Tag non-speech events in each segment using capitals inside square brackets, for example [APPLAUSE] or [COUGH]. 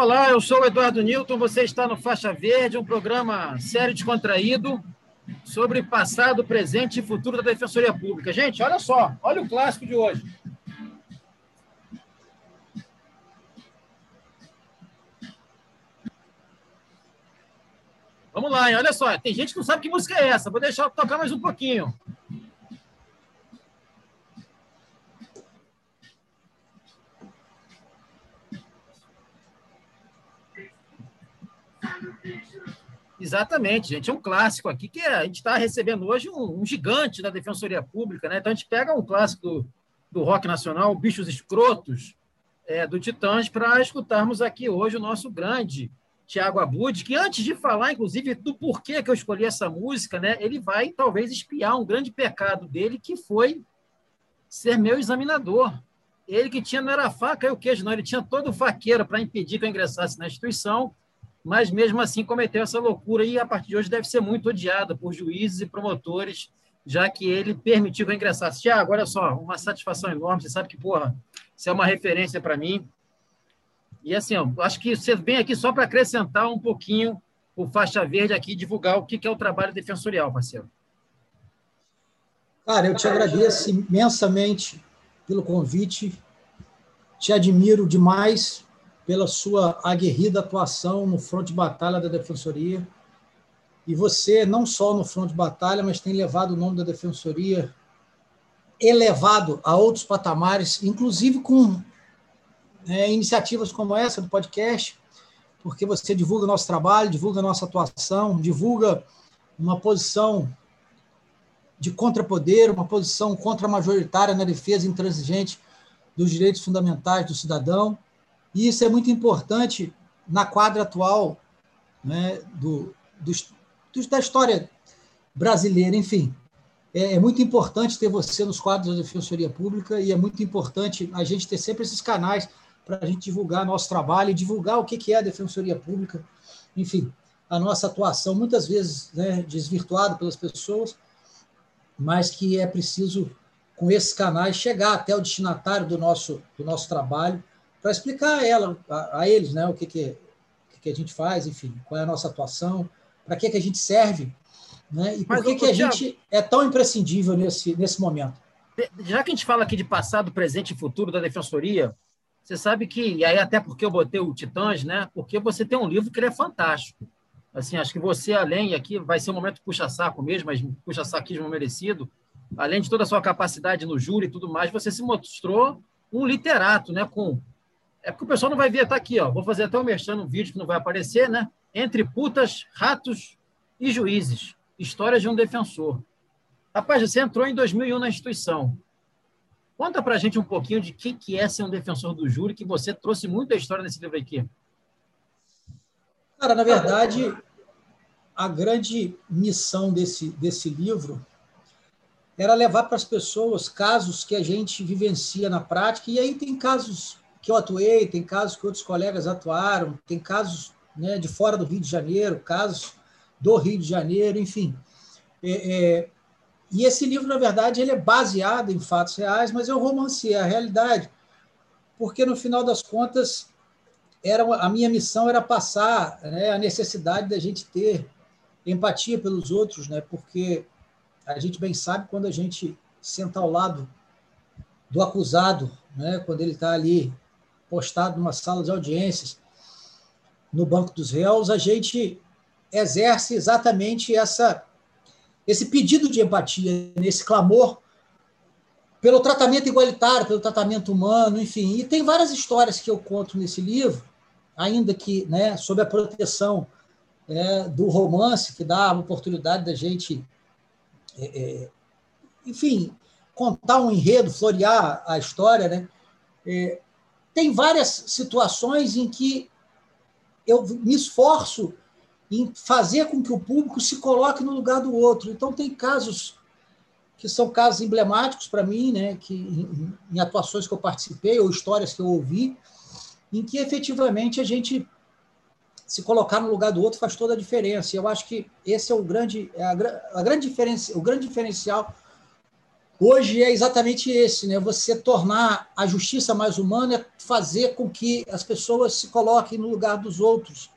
Olá, eu sou o Eduardo Newton, você está no Faixa Verde, um programa sério descontraído sobre passado, presente e futuro da Defensoria Pública. Gente, olha só, olha o clássico de hoje. Vamos lá, hein? olha só, tem gente que não sabe que música é essa, vou deixar tocar mais um pouquinho. Exatamente, gente. É um clássico aqui que a gente está recebendo hoje um, um, gigante da Defensoria Pública, né? Então a gente pega um clássico do, do rock nacional, Bichos Escrotos, é, do Titãs, para escutarmos aqui hoje o nosso grande Tiago Abud, que antes de falar, inclusive, do porquê que eu escolhi essa música, né? Ele vai talvez espiar um grande pecado dele, que foi ser meu examinador. Ele que tinha, não era faca e o queijo, não, ele tinha todo o faqueiro para impedir que eu ingressasse na instituição mas mesmo assim cometeu essa loucura e a partir de hoje deve ser muito odiada por juízes e promotores, já que ele permitiu que eu ingressasse. Tiago, olha só, uma satisfação enorme, você sabe que, porra, isso é uma referência para mim. E assim, acho que você vem aqui só para acrescentar um pouquinho o Faixa Verde aqui, divulgar o que é o trabalho defensorial, parceiro. Cara, eu te agradeço imensamente pelo convite, te admiro demais pela sua aguerrida atuação no front de batalha da Defensoria. E você, não só no front de batalha, mas tem levado o nome da Defensoria elevado a outros patamares, inclusive com é, iniciativas como essa do podcast, porque você divulga nosso trabalho, divulga nossa atuação, divulga uma posição de contrapoder, uma posição contra-majoritária na defesa intransigente dos direitos fundamentais do cidadão. E isso é muito importante na quadra atual né, do, dos, dos, da história brasileira, enfim. É, é, muito importante ter você nos quadros da Defensoria Pública e é muito importante a gente ter sempre esses canais para a gente divulgar nosso trabalho e divulgar o que, que é a Defensoria Pública, enfim, a nossa atuação, muitas vezes né, desvirtuada pelas pessoas, mas que é preciso, com esses canais, chegar até o destinatário do nosso, do nosso trabalho para explicar a ela, a, a, eles, né, o que, que, o que, a gente faz, enfim, qual é a nossa atuação, para que, que a gente serve, né, e por que, que a gente é tão imprescindível nesse, nesse momento. Já que a gente fala aqui de passado, presente e futuro da defensoria, você sabe que, e aí até porque eu botei o Titãs, né? Porque você tem um livro que ele é fantástico. Assim, acho que você, além, aqui vai ser um momento puxa-saco mesmo, mas puxa-saquismo merecido, além de toda a sua capacidade no júri e tudo mais, você se mostrou um literato, né? Com é porque o pessoal não vai ver, tá aqui, ó. Vou fazer até um merchan no vídeo que não vai aparecer, né? Entre putas, ratos e juízes. História de um defensor. Rapaz, você entrou em 2001 na instituição. Conta pra gente um pouquinho de que que é ser um defensor do júri, que você trouxe muita história nesse livro aqui. Cara, na verdade, a grande missão desse, desse livro era levar para as pessoas casos que a gente vivencia na prática, e aí tem casos que eu atuei, tem casos que outros colegas atuaram, tem casos né, de fora do Rio de Janeiro, casos do Rio de Janeiro, enfim. É, é, e esse livro, na verdade, ele é baseado em fatos reais, mas eu romancei a realidade, porque no final das contas era a minha missão era passar né, a necessidade da gente ter empatia pelos outros, né, porque a gente bem sabe quando a gente senta ao lado do acusado, né, quando ele está ali postado numa sala de audiências, no banco dos réus, a gente exerce exatamente essa esse pedido de empatia, esse clamor pelo tratamento igualitário, pelo tratamento humano, enfim. E tem várias histórias que eu conto nesse livro, ainda que né, sob a proteção é, do romance, que dá a oportunidade da gente, é, é, enfim, contar um enredo, florear a história, né? Tem várias situações em que eu me esforço em fazer com que o público se coloque no lugar do outro. Então, tem casos que são casos emblemáticos para mim, né, que em, em, atuações que eu participei ou histórias que eu ouvi, em que efetivamente a gente se colocar no lugar do outro faz toda a diferença. Eu acho que esse é o grande, é a, a grande diferença, o grande diferencial hoje é exatamente esse, né? Você tornar a justiça mais humana é fazer com que as pessoas se coloquem no lugar dos outros,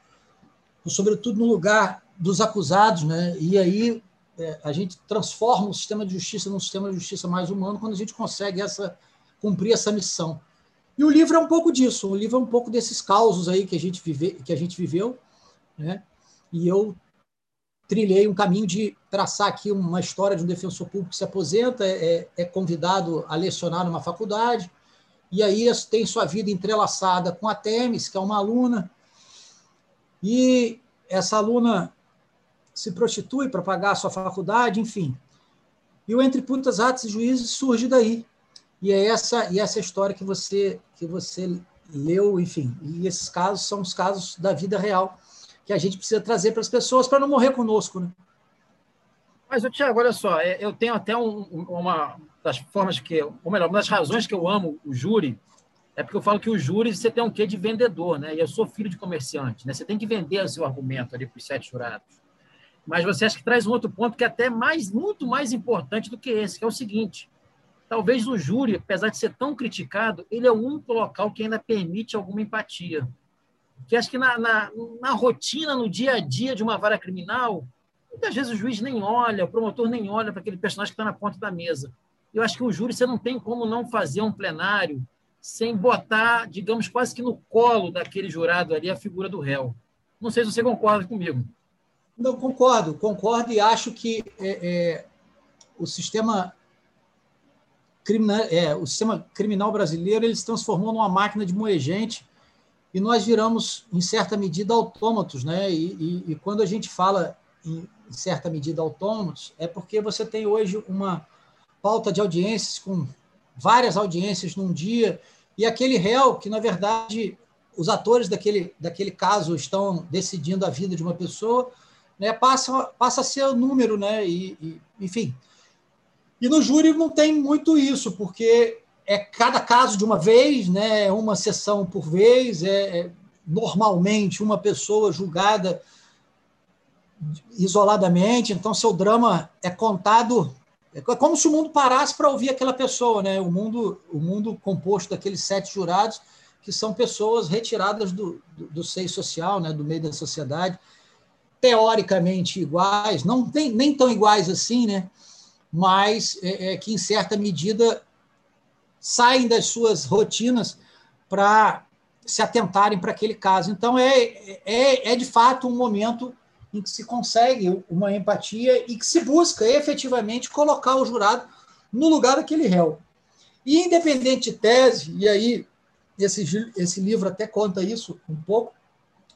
sobretudo no lugar dos acusados, né? E aí é, a gente transforma o sistema de justiça num sistema de justiça mais humano quando a gente consegue essa cumprir essa missão. E o livro é um pouco disso, o livro é um pouco desses causos aí que a gente vive, que a gente viveu, né? E eu trilhei um caminho de traçar aqui uma história de um defensor público que se aposenta, é, é convidado a lecionar numa faculdade, e aí tem sua vida entrelaçada com a Temis, que é uma aluna, e essa aluna se prostitui para pagar a sua faculdade, enfim. E o Entre Putas, Atos e Juízes surge daí. E é essa, e essa história que você, que você leu, enfim. E esses casos são os casos da vida real que a gente precisa trazer para as pessoas para não morrer conosco. Né? Mas, Tiago, olha só, é, eu tenho até um, uma das formas que, ou melhor, uma das razões que eu amo o júri é porque eu falo que o júri você tem um quê de vendedor, né? E eu sou filho de comerciante, né? Você tem que vender o seu argumento ali para os sete jurados. Mas você acha que traz um outro ponto que é até mais, muito mais importante do que esse, que é o seguinte: talvez o júri, apesar de ser tão criticado, ele é o único local que ainda permite alguma empatia que acho que na, na, na, rotina, no dia a dia de uma vara criminal, muitas vezes o juiz nem olha, o promotor nem olha para aquele personagem que está na ponta da mesa. Eu acho que o júri você não tem como não fazer um plenário sem botar, digamos, quase que no colo daquele jurado ali a figura do réu. Não sei se você concorda comigo. Não, concordo, concordo e acho que é, é, o sistema criminal, é, o sistema criminal brasileiro ele se transformou numa máquina de moer gente e nós viramos, em certa medida, autômatos. Né? E, e, e quando a gente fala em, em certa medida autômatos, é porque você tem hoje uma pauta de audiências com várias audiências num dia, e aquele réu, que na verdade os atores daquele, daquele caso estão decidindo a vida de uma pessoa, né, passa, passa a ser o número, né, e, e, enfim. E no júri não tem muito isso, porque é cada caso de uma vez, né? É uma sessão por vez, é, é normalmente uma pessoa julgada isoladamente, então seu drama é contado é como se o mundo parasse para ouvir aquela pessoa, né? O mundo, o mundo composto daqueles sete jurados que são pessoas retiradas do, do, do seio social, né? Do meio da sociedade, teoricamente iguais, não tem, nem tão iguais assim, né? Mas é, é que em certa medida saem das suas rotinas para se atentarem para aquele caso. Então, é, é, é de fato um momento em que se consegue uma empatia e que se busca efetivamente colocar o jurado no lugar daquele réu. E independente de tese, e aí esse, esse livro até conta isso um pouco,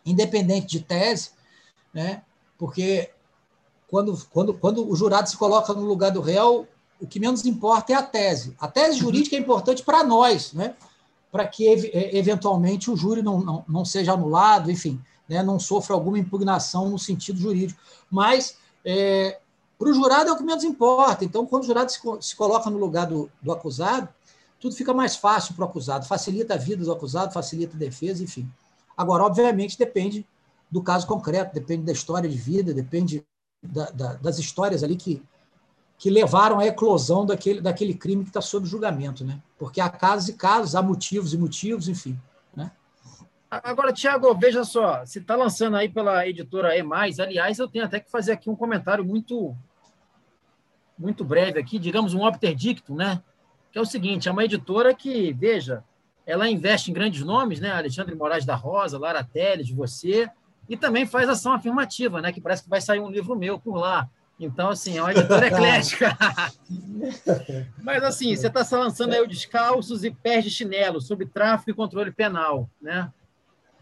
independente de tese, né? porque quando, quando, quando o jurado se coloca no lugar do réu, o que menos importa é a tese. A tese jurídica é importante para nós, né? para que, eventualmente, o júri não, não, não seja anulado, enfim, né? não sofra alguma impugnação no sentido jurídico. Mas, é, para o jurado, é o que menos importa. Então, quando o jurado se, se coloca no lugar do, do acusado, tudo fica mais fácil para o acusado, facilita a vida do acusado, facilita a defesa, enfim. Agora, obviamente, depende do caso concreto, depende da história de vida, depende da, da, das histórias ali que, que levaram à eclosão daquele, daquele crime que está sob julgamento, né? Porque há casos e casos, há motivos e motivos, enfim. Né? Agora, Tiago, veja só, você está lançando aí pela editora E+, aliás, eu tenho até que fazer aqui um comentário muito muito breve aqui, digamos um obter dictum, né? Que é o seguinte, é uma editora que, veja, ela investe em grandes nomes, né? Alexandre Moraes da Rosa, Lara Teles, você, e também faz ação afirmativa, né? Que parece que vai sair um livro meu por lá. Então, assim, é uma editora [LAUGHS] eclética. [LAUGHS] Mas, assim, você está se lançando aí o Descalços e Pés de Chinelo, sobre tráfico e controle penal, né?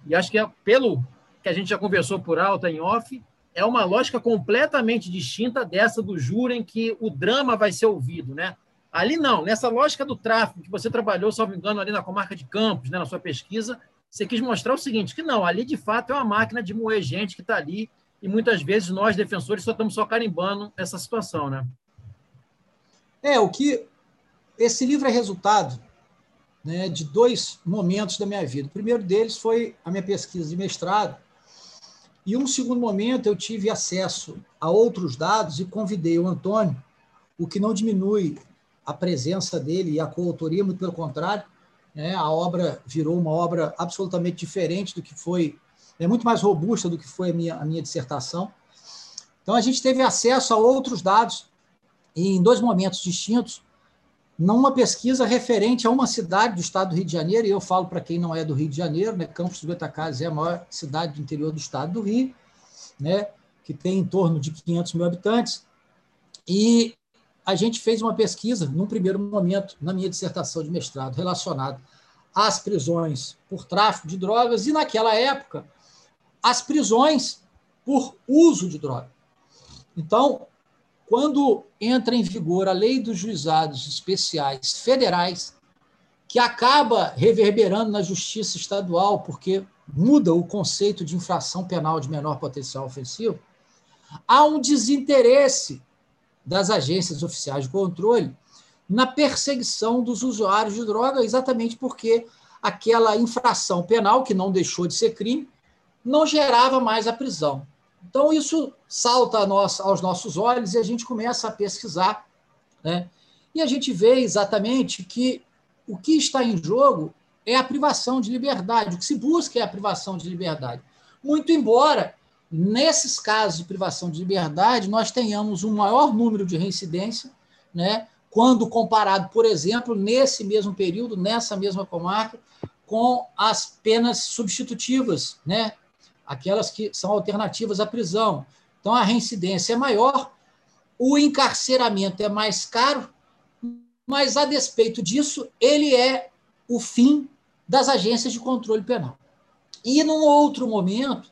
E acho que, é, pelo que a gente já conversou por alto em off, é uma lógica completamente distinta dessa do júri, em que o drama vai ser ouvido, né? Ali não, nessa lógica do tráfico, que você trabalhou, salvo engano, ali na comarca de Campos, né, na sua pesquisa, você quis mostrar o seguinte, que não, ali de fato é uma máquina de moer gente que está ali e muitas vezes nós, defensores, só estamos só carimbando essa situação, né? É, o que esse livro é resultado né, de dois momentos da minha vida. O primeiro deles foi a minha pesquisa de mestrado, e um segundo momento eu tive acesso a outros dados e convidei o Antônio, o que não diminui a presença dele e a coautoria, muito pelo contrário. Né? A obra virou uma obra absolutamente diferente do que foi, é muito mais robusta do que foi a minha, a minha dissertação. Então, a gente teve acesso a outros dados em dois momentos distintos, numa pesquisa referente a uma cidade do estado do Rio de Janeiro, e eu falo para quem não é do Rio de Janeiro, né, Campos do Goitacazes é a maior cidade do interior do estado do Rio, né, que tem em torno de 500 mil habitantes, e a gente fez uma pesquisa, num primeiro momento, na minha dissertação de mestrado, relacionada às prisões por tráfico de drogas, e naquela época, as prisões por uso de droga. Então, quando entra em vigor a lei dos juizados especiais federais, que acaba reverberando na justiça estadual, porque muda o conceito de infração penal de menor potencial ofensivo, há um desinteresse das agências oficiais de controle na perseguição dos usuários de droga, exatamente porque aquela infração penal, que não deixou de ser crime, não gerava mais a prisão. Então, isso salta aos nossos olhos e a gente começa a pesquisar. Né? E a gente vê exatamente que o que está em jogo é a privação de liberdade. O que se busca é a privação de liberdade. Muito embora, nesses casos de privação de liberdade, nós tenhamos um maior número de reincidência, né? quando comparado, por exemplo, nesse mesmo período, nessa mesma comarca, com as penas substitutivas, né? Aquelas que são alternativas à prisão. Então, a reincidência é maior, o encarceramento é mais caro, mas, a despeito disso, ele é o fim das agências de controle penal. E, num outro momento,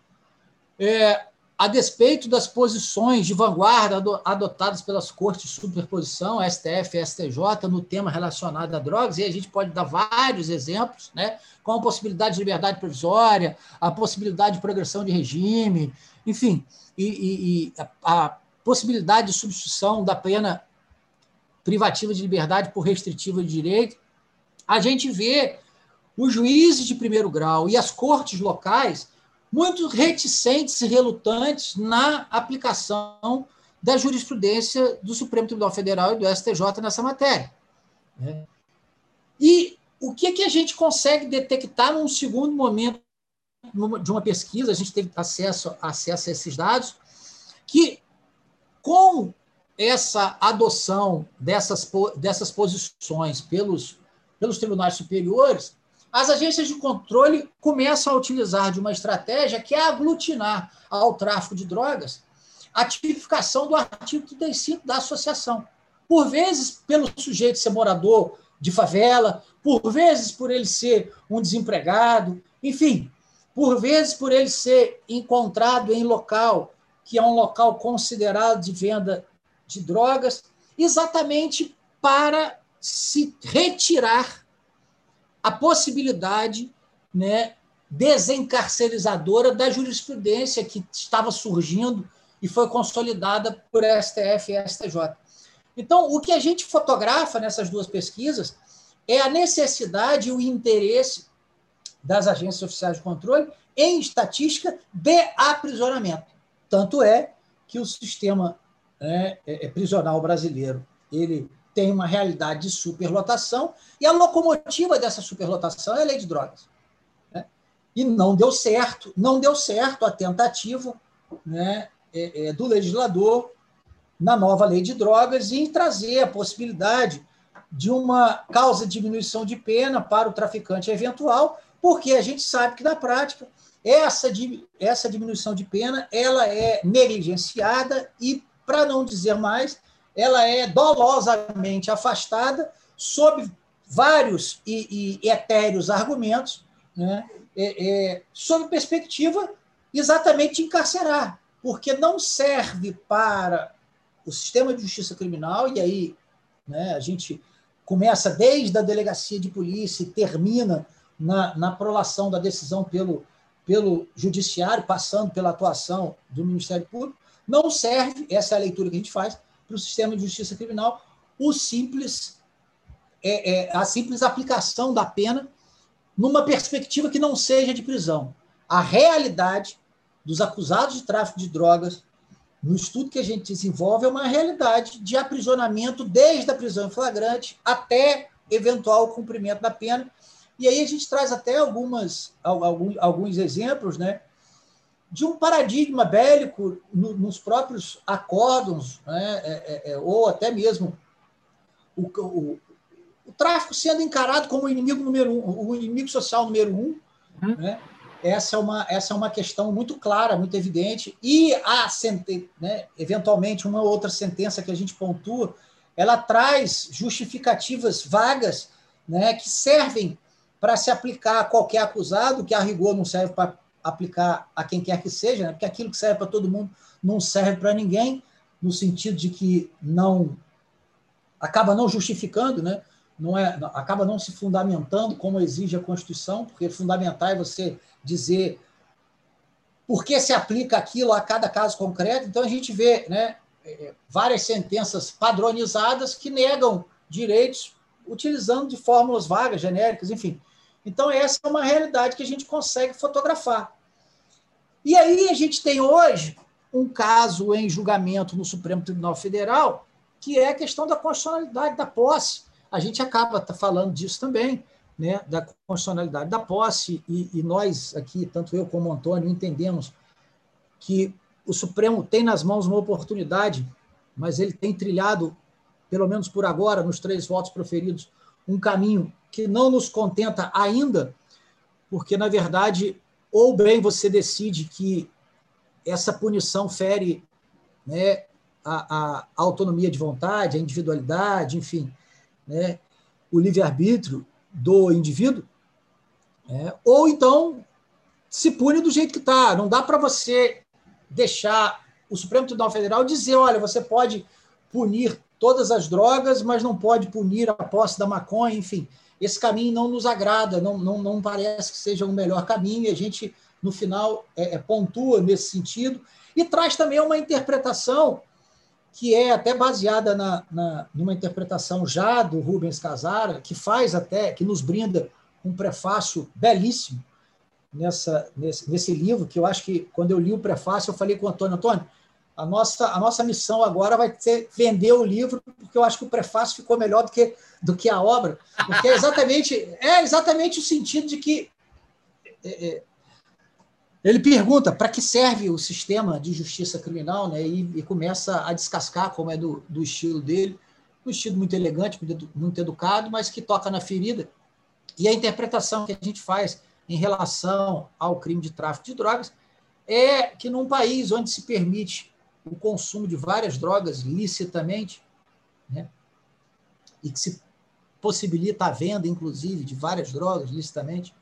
é, a despeito das posições de vanguarda adotadas pelas cortes de superposição, STF e STJ, no tema relacionado a drogas, e a gente pode dar vários exemplos, né, com a possibilidade de liberdade provisória, a possibilidade de progressão de regime, enfim, e, e, e a, a possibilidade de substituição da pena privativa de liberdade por restritiva de direito, a gente vê os juízes de primeiro grau e as cortes locais muito reticentes e relutantes na aplicação da jurisprudência do Supremo Tribunal Federal e do STJ nessa matéria. Né? E o que, que a gente consegue detectar num segundo momento de uma pesquisa, a gente teve acesso, acesso a esses dados, que com essa adoção dessas, dessas posições pelos, pelos tribunais superiores, as agências de controle começam a utilizar de uma estratégia que é aglutinar ao tráfico de drogas a tipificação do artigo 35 da associação. Por vezes, pelo sujeito ser morador de favela, por vezes por ele ser um desempregado, enfim, por vezes por ele ser encontrado em local que é um local considerado de venda de drogas, exatamente para se retirar a possibilidade né, desencarcerizadora da jurisprudência que estava surgindo e foi consolidada por STF e STJ. Então, o que a gente fotografa nessas duas pesquisas é a necessidade e o interesse das agências oficiais de controle em estatística de aprisionamento. Tanto é que o sistema né, é, é prisional brasileiro ele tem uma realidade de superlotação, e a locomotiva dessa superlotação é a lei de drogas. Né? E não deu certo, não deu certo a tentativa né, é, é, do legislador na nova lei de drogas em trazer a possibilidade de uma causa de diminuição de pena para o traficante eventual, porque a gente sabe que na prática essa, essa diminuição de pena ela é negligenciada e, para não dizer mais, ela é dolosamente afastada sob vários e, e etéreos argumentos, né, é, é, sob perspectiva exatamente de encarcerar, porque não serve para o sistema de justiça criminal, e aí né, a gente começa desde a delegacia de polícia e termina na, na prolação da decisão pelo, pelo judiciário, passando pela atuação do Ministério Público, não serve, essa é a leitura que a gente faz, para o sistema de justiça criminal o simples, é, é, a simples aplicação da pena numa perspectiva que não seja de prisão. A realidade dos acusados de tráfico de drogas no estudo que a gente desenvolve, é uma realidade de aprisionamento desde a prisão em flagrante até eventual cumprimento da pena. E aí a gente traz até algumas, alguns, alguns exemplos né, de um paradigma bélico no, nos próprios acórdons, né, é, é, é, ou até mesmo o, o, o, tráfico sendo encarado como o inimigo número um, o inimigo social número um. Uhum. Né, essa é uma, essa é uma questão muito clara, muito evidente, e a né, eventualmente uma outra sentença que a gente pontua, ela traz justificativas vagas né, que servem para se aplicar a qualquer acusado, que a rigor não serve para aplicar a quem quer que seja, né, porque aquilo que serve para todo mundo não serve para ninguém, no sentido de que não acaba não justificando, né? não é, acaba não se fundamentando como exige a Constituição, porque fundamentar é você dizer por que se aplica aquilo a cada caso concreto. Então, a gente vê né, é, várias sentenças padronizadas que negam direitos utilizando de fórmulas vagas, genéricas, enfim. Então, essa é uma realidade que a gente consegue fotografar. E aí, a gente tem hoje um caso em julgamento no Supremo Tribunal Federal, que é a questão da constitucionalidade da posse a gente acaba tá falando disso também, né, da constitucionalidade da posse, e, e nós aqui, tanto eu como o Antônio, entendemos que o Supremo tem nas mãos uma oportunidade, mas ele tem trilhado, pelo menos por agora, nos três votos proferidos, um caminho que não nos contenta ainda, porque, na verdade, ou bem você decide que essa punição fere né, a, a autonomia de vontade, a individualidade, enfim, né, o livre-arbítrio do indivíduo, é, ou então se pune do jeito que está. Não dá para você deixar o Supremo Tribunal Federal dizer: olha, você pode punir todas as drogas, mas não pode punir a posse da maconha, enfim. Esse caminho não nos agrada, não, não, não parece que seja o melhor caminho, e a gente, no final, é, é, pontua nesse sentido, e traz também uma interpretação que é até baseada na, na, numa interpretação já do Rubens Casara, que faz até, que nos brinda um prefácio belíssimo nessa, nesse, nesse livro, que eu acho que quando eu li o prefácio, eu falei com o Antônio, Antônio, a nossa, a nossa missão agora vai ser vender o livro, porque eu acho que o prefácio ficou melhor do que, do que a obra, porque é exatamente, é exatamente o sentido de que é, é ele pergunta para que serve o sistema de justiça criminal, né? E, e começa a descascar, como é do, do, estilo dele, um estilo muito elegante, muito educado, mas que toca na ferida. E a interpretação que a gente faz em relação ao crime de tráfico de drogas é que num país onde se permite o consumo de várias drogas licitamente, né? E que se possibilita a venda, inclusive, de várias drogas licitamente,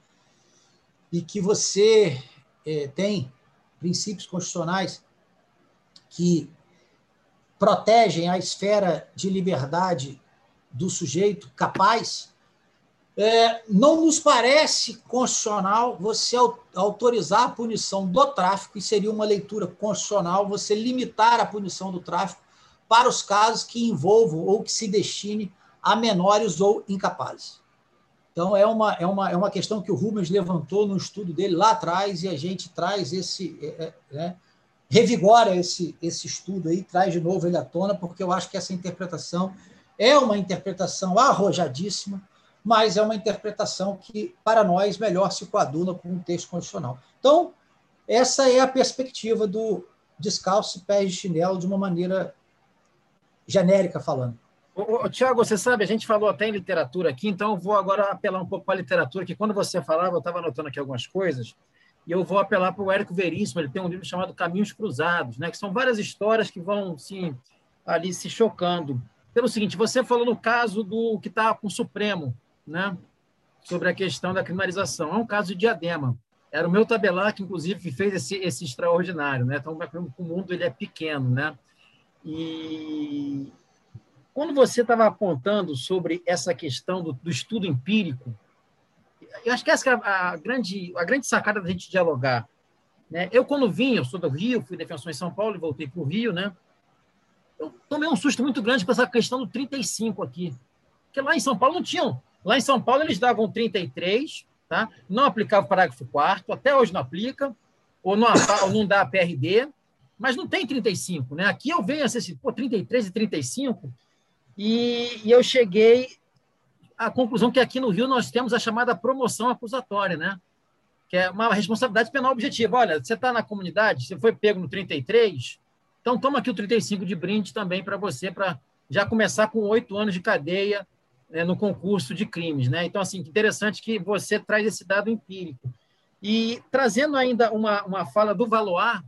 e que você é, tem princípios constitucionais que protegem a esfera de liberdade do sujeito capaz, é, não nos parece constitucional você autorizar a punição do tráfico, e seria uma leitura constitucional você limitar a punição do tráfico para os casos que envolvam ou que se destine a menores ou incapazes. Então, é uma, é, uma, é uma questão que o Rubens levantou no estudo dele lá atrás e a gente traz esse. É, é, né, revigora esse, esse estudo aí, traz de novo ele à tona, porque eu acho que essa interpretação é uma interpretação arrojadíssima, mas é uma interpretação que, para nós, melhor se coaduna com o texto constitucional. Então, essa é a perspectiva do descalço e pés de chinelo de uma maneira genérica falando. Tiago, você sabe, a gente falou até em literatura aqui, então eu vou agora apelar um pouco para a literatura, que quando você falava, eu estava anotando aqui algumas coisas, e eu vou apelar para o Érico Veríssimo, ele tem um livro chamado Caminhos Cruzados, né, que são várias histórias que vão assim, ali se chocando. Pelo seguinte, você falou no caso do que está com o Supremo, né, sobre a questão da criminalização. É um caso de diadema. Era o meu tabelar que, inclusive, fez esse, esse extraordinário. Né? Então, o mundo ele é pequeno. Né? E, quando você estava apontando sobre essa questão do, do, estudo empírico, eu acho que essa é a, a, grande, a grande sacada da gente dialogar. Né? Eu, quando vim, eu sou do Rio, fui defensor em São Paulo e voltei para o Rio, né? eu tomei um susto muito grande com essa questão do 35 aqui. Porque lá em São Paulo não tinham. Lá em São Paulo eles davam 33, tá? não aplicava o parágrafo 4 até hoje não aplica, ou não, ou não dá a PRD, mas não tem 35, né? Aqui eu venho assim, pô, 33 e 35, e, e eu cheguei à conclusão que aqui no Rio nós temos a chamada promoção acusatória, né? Que é uma responsabilidade penal objetiva. Olha, você está na comunidade, você foi pego no 33, então toma aqui o 35 de brinde também para você, para já começar com oito anos de cadeia né, no concurso de crimes, né? Então, assim, interessante que você traz esse dado empírico. E trazendo ainda uma, uma fala do Valois,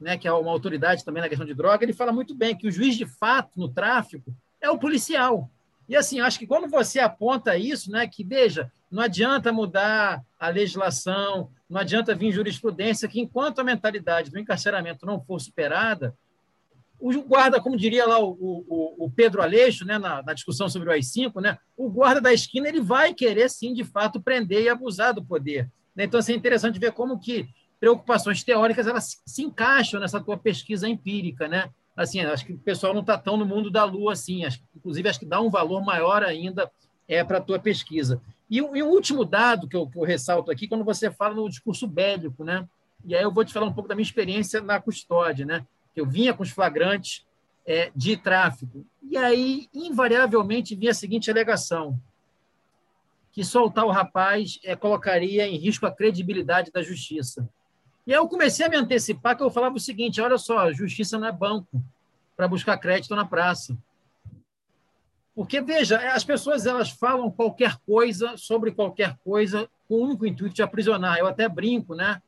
né, que é uma autoridade também na questão de droga, ele fala muito bem que o juiz de fato no tráfico é o policial. E assim, acho que quando você aponta isso, né, que veja, não adianta mudar a legislação, não adianta vir jurisprudência, que enquanto a mentalidade do encarceramento não for superada, o guarda, como diria lá o, o, o Pedro Aleixo, né, na, na, discussão sobre o AI-5, né, o guarda da esquina ele vai querer, sim, de fato, prender e abusar do poder. Né? Então, assim, é interessante ver como que preocupações teóricas elas se encaixam nessa tua pesquisa empírica, né? Assim, acho que o pessoal não está tão no mundo da lua assim, acho, inclusive acho que dá um valor maior ainda é, para a tua pesquisa. E, e o último dado que eu, que eu ressalto aqui, quando você fala no discurso bélico, né? E aí eu vou te falar um pouco da minha experiência na custódia, né? Eu vinha com os flagrantes é, de tráfico. E aí, invariavelmente, vinha a seguinte alegação: que soltar o rapaz é, colocaria em risco a credibilidade da justiça. E aí eu comecei a me antecipar que eu falava o seguinte: olha só, justiça não é banco para buscar crédito na praça. Porque, veja, as pessoas elas falam qualquer coisa sobre qualquer coisa com o único intuito de aprisionar. Eu até brinco, né?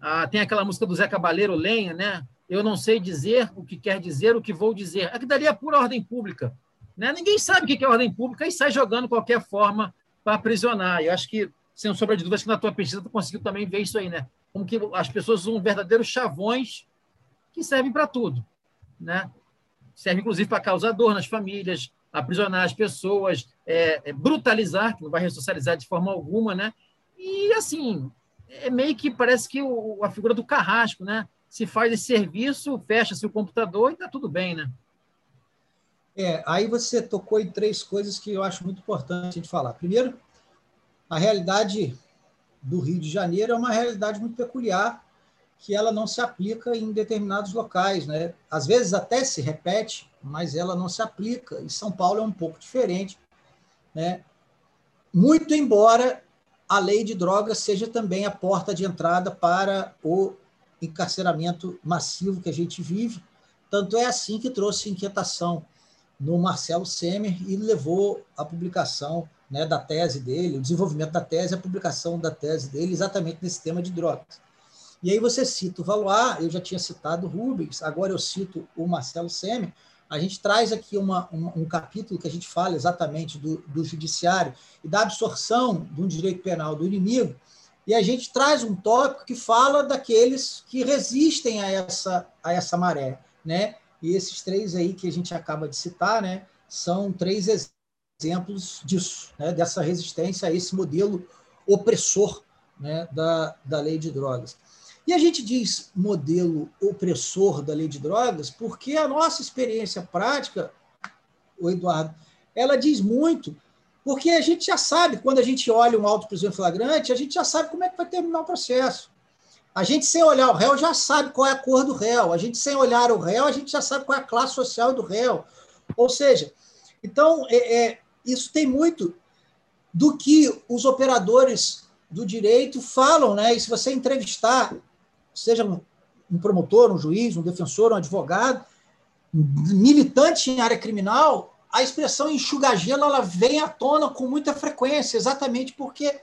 Ah, tem aquela música do Zé Cabaleiro, Lenha, né? Eu não sei dizer o que quer dizer, o que vou dizer. É que daria pura ordem pública. Né? Ninguém sabe o que é ordem pública e sai jogando qualquer forma para aprisionar. Eu acho que, sem sombra de dúvidas, que na tua pesquisa tu conseguiu também ver isso aí, né? Como que as pessoas usam verdadeiros chavões que servem para tudo, né? Serve, inclusive, para causar dor nas famílias, aprisionar as pessoas, é, é, brutalizar, que não vai ressocializar de forma alguma, né? E, assim, é meio que parece que o, a figura do carrasco, né? Se faz esse serviço, fecha-se o computador e está tudo bem, né? É, aí você tocou em três coisas que eu acho muito importante de falar. Primeiro, a realidade do Rio de Janeiro é uma realidade muito peculiar, que ela não se aplica em determinados locais. Né? Às vezes até se repete, mas ela não se aplica. E São Paulo é um pouco diferente. Né? Muito embora a lei de drogas seja também a porta de entrada para o encarceramento massivo que a gente vive. Tanto é assim que trouxe inquietação no Marcelo Semer e levou à publicação né, da tese dele, o desenvolvimento da tese, a publicação da tese dele exatamente nesse tema de drogas. E aí você cita o Valois, eu já tinha citado o Rubens, agora eu cito o Marcelo Semer, a gente traz aqui uma, uma, um capítulo que a gente fala exatamente do, do judiciário e da absorção de um direito penal do inimigo, e a gente traz um tópico que fala daqueles que resistem a essa, a essa maré, né? E esses três aí que a gente acaba de citar, né, são três exemplos disso, né, dessa resistência a esse modelo opressor né, da, da lei de drogas. E a gente diz modelo opressor da lei de drogas porque a nossa experiência prática, o Eduardo, ela diz muito, porque a gente já sabe, quando a gente olha um auto prisão flagrante, a gente já sabe como é que vai terminar o processo. A gente, sem olhar o réu, já sabe qual é a cor do réu. A gente, sem olhar o réu, a gente já sabe qual é a classe social do réu. Ou seja, então, é, é, isso tem muito do que os operadores do direito falam, né? E se você entrevistar, seja um promotor, um juiz, um defensor, um advogado, militante em área criminal, a expressão enxugar gelo ela vem à tona com muita frequência, exatamente porque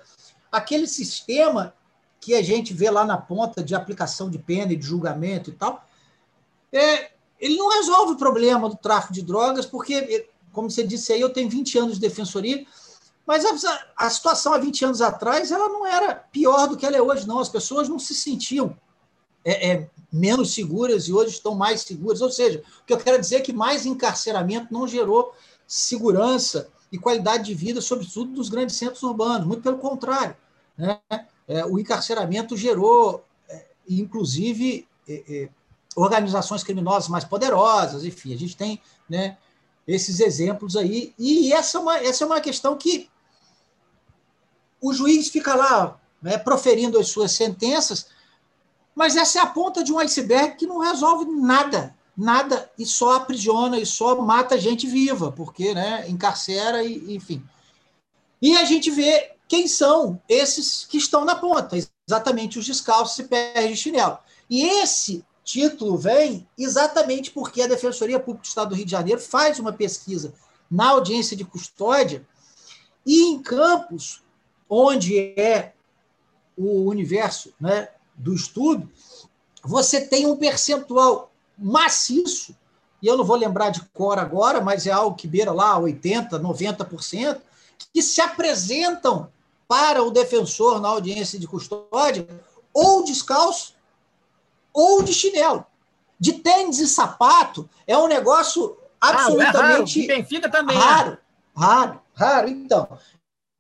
aquele sistema que a gente vê lá na ponta de aplicação de pena e de julgamento e tal, é, ele não resolve o problema do tráfico de drogas, porque, como você disse aí, eu tenho 20 anos de defensoria, mas a, a situação há 20 anos atrás ela não era pior do que ela é hoje, não. As pessoas não se sentiam é, é, menos seguras e hoje estão mais seguras. Ou seja, o que eu quero dizer é que mais encarceramento não gerou segurança e qualidade de vida, sobretudo nos grandes centros urbanos. Muito pelo contrário. Né? é, o encarceramento gerou, é, inclusive, é, é, organizações criminosas mais poderosas, enfim, a gente tem né, esses exemplos aí. E essa é, uma, essa é uma questão que o juiz fica lá né, proferindo as suas sentenças, Mas essa é a ponta de um iceberg que não resolve nada, nada, e só aprisiona e só mata gente viva, porque né, encarcera e enfim. E a gente vê quem são esses que estão na ponta, exatamente os descalços e pés de chinelo. E esse título vem exatamente porque a Defensoria Pública do Estado do Rio de Janeiro faz uma pesquisa na audiência de custódia e em campos onde é o universo né, do estudo, você tem um percentual maciço, e eu não vou lembrar de cor agora, mas é algo que beira lá 80%, 90%, que se apresentam para o defensor na audiência de custódia ou descalço ou de chinelo. De tênis e sapato é um negócio absolutamente ah, é raro. Também raro, é. raro, raro. Então,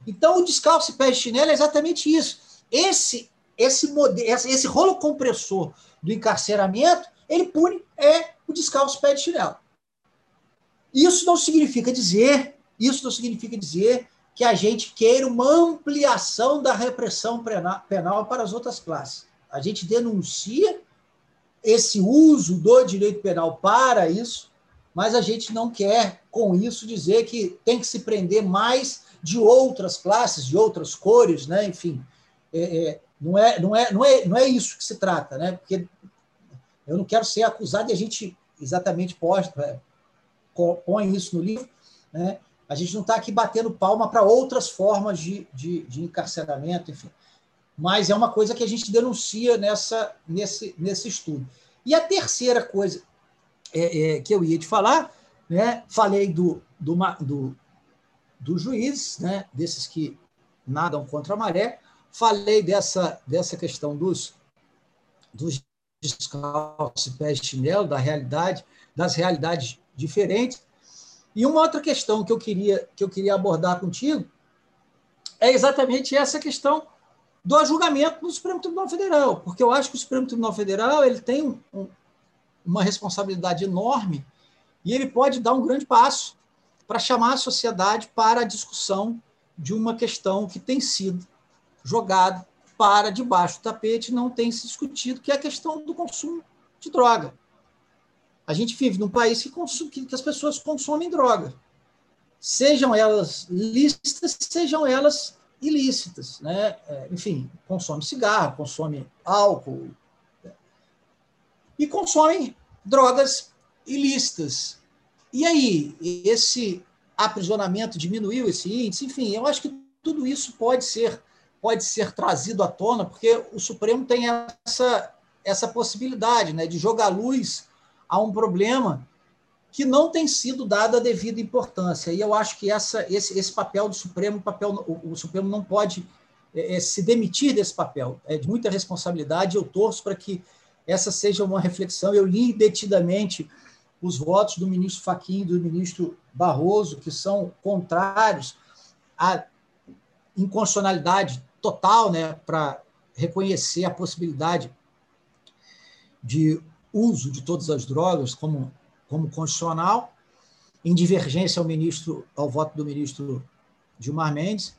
então o descalço e pé de chinelo é exatamente isso. Esse esse modelo, esse rolo compressor do encarceramento, ele pune é o descalço pé de chinelo. Isso não significa dizer, isso não significa dizer que a gente queira uma ampliação da repressão penal para as outras classes. A gente denuncia esse uso do direito penal para isso, mas a gente não quer, com isso, dizer que tem que se prender mais de outras classes, de outras cores, né? enfim. É, é, não, é, não, é, não, é, não é isso que se trata, né? porque eu não quero ser acusado e a gente exatamente posta, é, põe isso no livro, né? A gente não está aqui batendo palma para outras formas de, de, de, encarceramento, enfim. Mas é uma coisa que a gente denuncia nessa, nesse, nesse estudo. E a terceira coisa é, é, que eu ia te falar, né, falei do, do, do, do juiz, né, desses que nadam contra a maré, falei dessa, dessa questão dos, dos descalços, pés de chinelo, da realidade, das realidades diferentes, e uma outra questão que eu queria, que eu queria abordar contigo é exatamente essa questão do julgamento no Supremo Tribunal Federal, porque eu acho que o Supremo Tribunal Federal ele tem um, um, uma responsabilidade enorme e ele pode dar um grande passo para chamar a sociedade para a discussão de uma questão que tem sido jogada para debaixo do tapete não tem se discutido, que é a questão do consumo de droga. A gente vive num país que, consome, que as pessoas consomem droga, sejam elas lícitas, sejam elas ilícitas, né? É, enfim, consome cigarro, consome álcool e consomem drogas ilícitas. E aí, esse aprisionamento diminuiu esse índice? Enfim, eu acho que tudo isso pode ser pode ser trazido à tona, porque o Supremo tem essa essa possibilidade, né, de jogar luz a um problema que não tem sido dada a devida importância. E eu acho que essa, esse, esse papel do Supremo, papel, o, o Supremo não pode é, é, se demitir desse papel. É de muita responsabilidade. Eu torço para que essa seja uma reflexão. Eu li detidamente os votos do ministro Fachin e do ministro Barroso, que são contrários à inconstitucionalidade total né, para reconhecer a possibilidade de uso de todas as drogas como, como constitucional, em divergência ao ministro, ao voto do ministro Gilmar Mendes,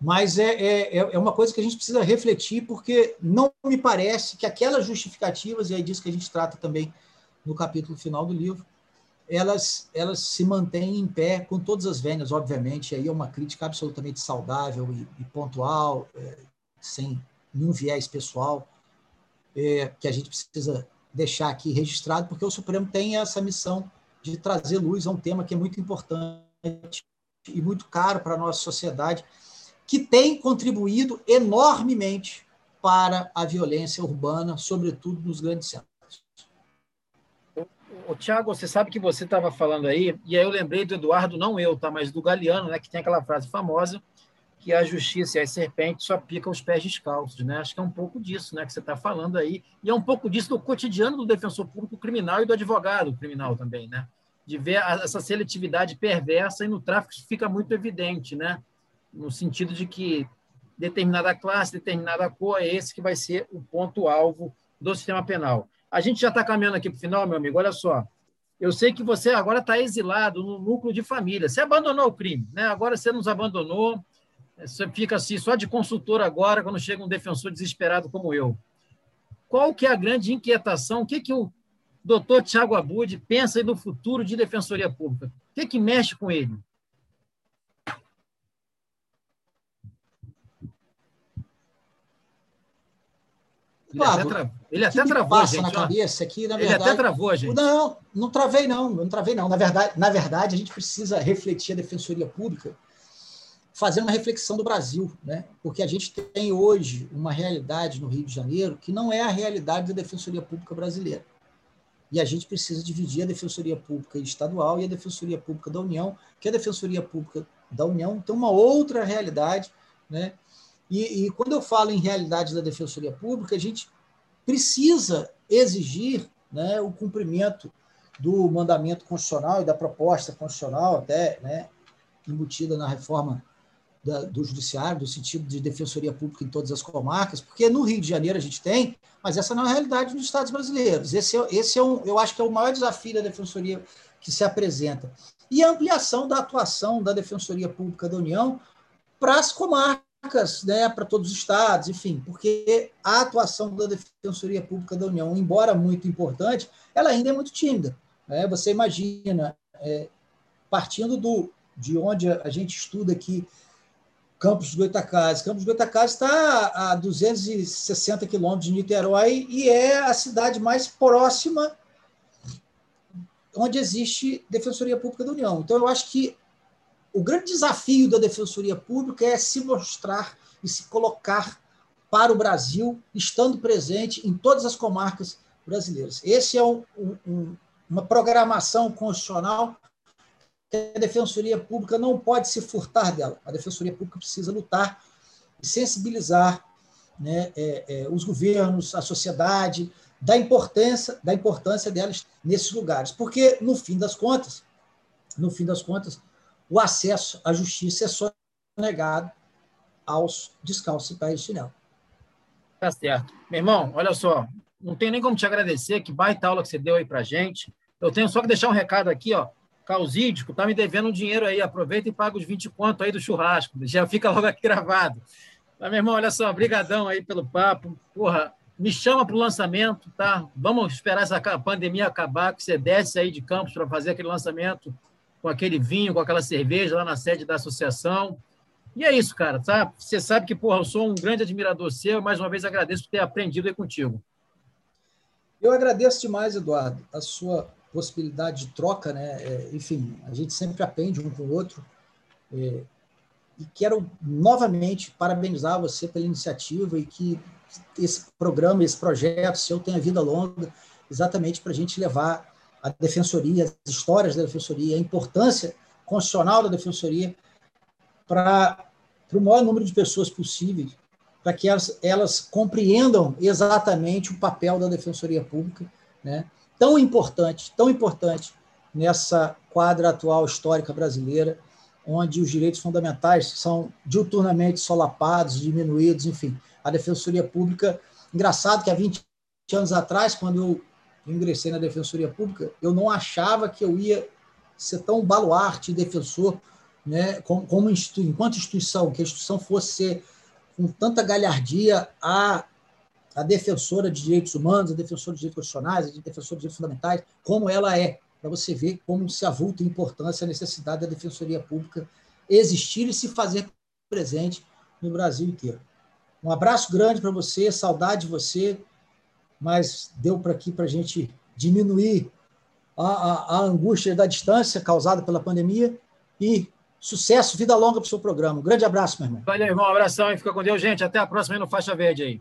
mas é, é, é uma coisa que a gente precisa refletir, porque não me parece que aquelas justificativas, e é disso que a gente trata também no capítulo final do livro, elas, elas se mantêm em pé com todas as vênias, obviamente, aí é uma crítica absolutamente saudável e, e pontual, é, sem nenhum viés pessoal, é, que a gente precisa deixar aqui registrado, porque o Supremo tem essa missão de trazer luz a um tema que é muito importante e muito caro para a nossa sociedade, que tem contribuído enormemente para a violência urbana, sobretudo nos grandes centros. O Tiago, você sabe que você estava falando aí, e aí eu lembrei do Eduardo, não eu, tá, mas do Galeano, né, que tem aquela frase famosa, que a justiça e as serpentes só picam os pés descalços, né? Acho que é um pouco disso, né, que você está falando aí, e é um pouco disso do cotidiano do defensor público criminal e do advogado criminal também, né? De ver essa seletividade perversa e no tráfico isso fica muito evidente, né? No sentido de que determinada classe, determinada cor é esse que vai ser o ponto alvo do sistema penal. A gente já está caminhando aqui para o final, meu amigo. Olha só, eu sei que você agora está exilado no núcleo de família. Você abandonou o crime, né? Agora você nos abandonou você fica assim, só de consultor agora, quando chega um defensor desesperado como eu. qual que é a grande inquietação? O que, que o doutor Tiago Abud pensa no futuro de defensoria pública? O que, que mexe com ele? Ele até, tra... ele até travou, passa gente. na cabeça aqui, na verdade. Ele até travou, gente. Não, não travei, não. Não travei, não. Na verdade, na verdade, a gente precisa refletir a defensoria pública fazendo uma reflexão do Brasil, né? Porque a gente tem hoje uma realidade no Rio de Janeiro que não é a realidade da defensoria pública brasileira. E a gente precisa dividir a defensoria pública estadual e a defensoria pública da União, que a defensoria pública da União tem uma outra realidade, né? E, e quando eu falo em realidade da defensoria pública, a gente precisa exigir né, o cumprimento do mandamento constitucional e da proposta constitucional, até né, embutida na reforma da, do judiciário, do sentido de defensoria pública em todas as comarcas, porque no Rio de Janeiro a gente tem, mas essa não é a realidade dos estados brasileiros. Esse, é, esse é um, eu acho que é o maior desafio da defensoria que se apresenta. E a ampliação da atuação da defensoria pública da União para as comarcas né, para todos os estados, enfim, porque a atuação da Defensoria Pública da União, embora muito importante, ela ainda é muito tímida. Né? Você imagina, é, partindo do, de onde a gente estuda aqui, Campos Goitacazes. Campos Goitacazes está a 260 quilômetros de Niterói e é a cidade mais próxima onde existe Defensoria Pública da União. Então, eu acho que o grande desafio da Defensoria Pública é se mostrar e se colocar para o Brasil, estando presente em todas as comarcas brasileiras. Esse é um, um, uma programação constitucional que a Defensoria Pública não pode se furtar dela. A Defensoria Pública precisa lutar e sensibilizar né, é, é, os governos, a sociedade, da importância, da importância delas nesses lugares. Porque, no fim das contas, no fim das contas, o acesso à justiça é só negado aos descalços e pés de chinelo. Tá certo. Meu irmão, olha só, não tem nem como te agradecer, que baita aula que você deu aí pra gente. Eu tenho só que deixar um recado aqui, ó. Causídico tá me devendo um dinheiro aí, aproveita e paga os 20 conto aí do churrasco, já fica logo aqui [LAUGHS] gravado. Mas, meu irmão, olha só, brigadão aí pelo papo. Porra, me chama para o lançamento, tá? Vamos esperar essa pandemia acabar, que você desce aí de campos para fazer aquele lançamento com aquele vinho, com aquela cerveja lá na sede da associação. E é isso, cara, tá? Você sabe que, porra, eu sou um grande admirador seu, mais uma vez agradeço por ter aprendido aí contigo. Eu agradeço demais, Eduardo, a sua possibilidade de troca, né? É, enfim, a gente sempre aprende um com o outro. É, e quero novamente parabenizar você pela iniciativa e que esse programa, esse projeto seu tenha vida longa, exatamente para a gente levar a defensoria, as histórias da defensoria, a importância constitucional da defensoria para o maior número de pessoas possíveis, para que elas, elas compreendam exatamente o papel da defensoria pública, né? tão importante, tão importante nessa quadra atual histórica brasileira, onde os direitos fundamentais são diuturnamente solapados, diminuídos, enfim. A defensoria pública, engraçado que há 20 anos atrás, quando eu ingressei na Defensoria Pública, eu não achava que eu ia ser tão baluarte defensor, né, como, como institu enquanto instituição, que a instituição fosse ser com tanta galhardia a, a defensora de direitos humanos, a defensora de direitos constitucionais, a defensora de direitos fundamentais, como ela é, para você ver como se avulta a importância, a necessidade da Defensoria Pública existir e se fazer presente no Brasil inteiro. Um abraço grande para você, saudade de você, mas deu para aqui para a gente diminuir a, a, a, angústia da distância causada pela pandemia e sucesso, vida longa para o seu programa. Um grande abraço, meu irmão. Valeu, irmão. Um abração e fica com Deus, gente. Até a próxima aí no Faixa Verde aí.